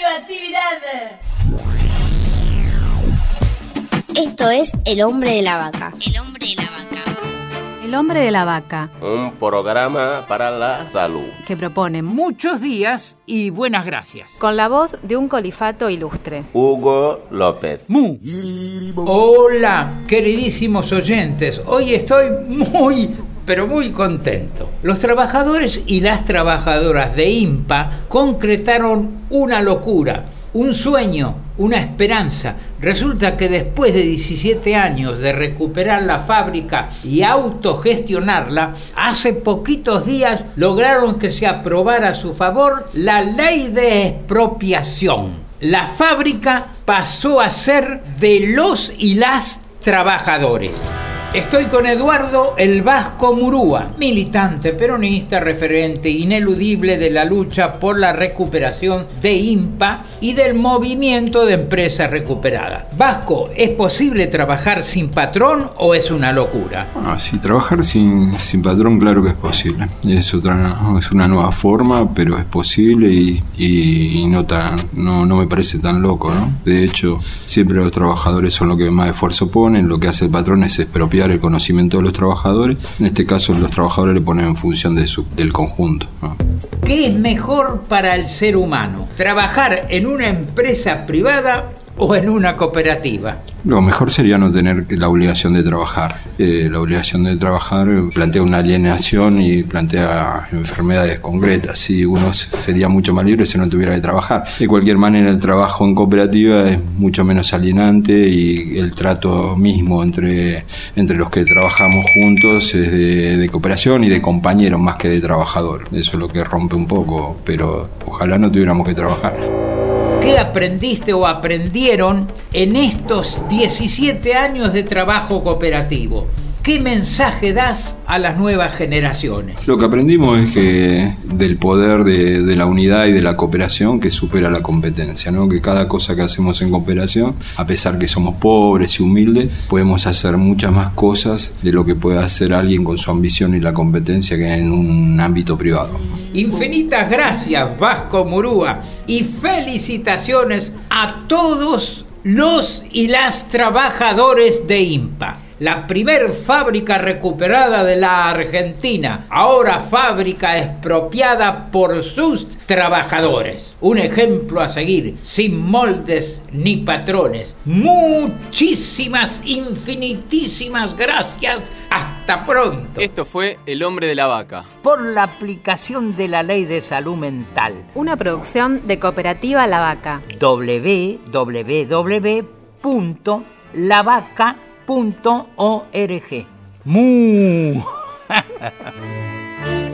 radioactividad. Esto es El hombre de la vaca. El hombre de la vaca. El hombre de la vaca, Un programa para la salud. que propone Muchos días y buenas gracias. Con la voz de un colifato ilustre. Hugo López. Mu. Hola, queridísimos oyentes. Hoy estoy muy, pero muy contento. Los trabajadores y las trabajadoras de IMPA concretaron una locura, un sueño, una esperanza. Resulta que después de 17 años de recuperar la fábrica y autogestionarla, hace poquitos días lograron que se aprobara a su favor la ley de expropiación. La fábrica pasó a ser de los y las trabajadores. Estoy con Eduardo el Vasco Murúa, militante peronista, referente ineludible de la lucha por la recuperación de IMPA y del movimiento de empresas recuperadas. Vasco, ¿es posible trabajar sin patrón o es una locura? Ah, sí, trabajar sin, sin patrón, claro que es posible. Es otra, es una nueva forma, pero es posible y, y- y no tan, no, no me parece tan loco, ¿no? De hecho, siempre los trabajadores son los que más esfuerzo ponen. Lo que hace el patrón es expropiar el conocimiento de los trabajadores. En este caso, los trabajadores le ponen en función de su, del conjunto. ¿Qué es mejor para el ser humano? ¿Trabajar en una empresa privada o en una cooperativa? Lo mejor sería no tener la obligación de trabajar. Eh, la obligación de trabajar plantea una alienación y plantea enfermedades concretas. Si uno se- sería mucho más libre si no tuviera que trabajar. De cualquier manera, el trabajo en cooperativa es mucho menos alienante y el trato mismo entre, entre los que trabajamos juntos es de, de cooperación y de compañeros más que de trabajador. Eso es lo que rompe un poco, pero ojalá no tuviéramos que trabajar. ¿Qué aprendiste o aprendieron en estos 17 años de trabajo cooperativo? ¿Qué mensaje das a las nuevas generaciones? Lo que aprendimos es que del poder de, la unidad y de la cooperación que supera la competencia, ¿no? que cada cosa que hacemos en cooperación, a pesar que somos pobres y humildes, podemos hacer muchas más cosas de lo que puede hacer alguien con su ambición y la competencia que en un ámbito privado. Infinitas gracias, Vasco Murúa, y felicitaciones a todos los y las trabajadores de IMPA. La primer fábrica recuperada de la Argentina, ahora fábrica expropiada por sus trabajadores. Un ejemplo a seguir, sin moldes ni patrones. Muchísimas, infinitísimas gracias. Hasta pronto. Esto fue El hombre de la vaca. Por la aplicación de la ley de salud mental. Una producción de Cooperativa La Vaca. www.lavaca.org. ¡Mu!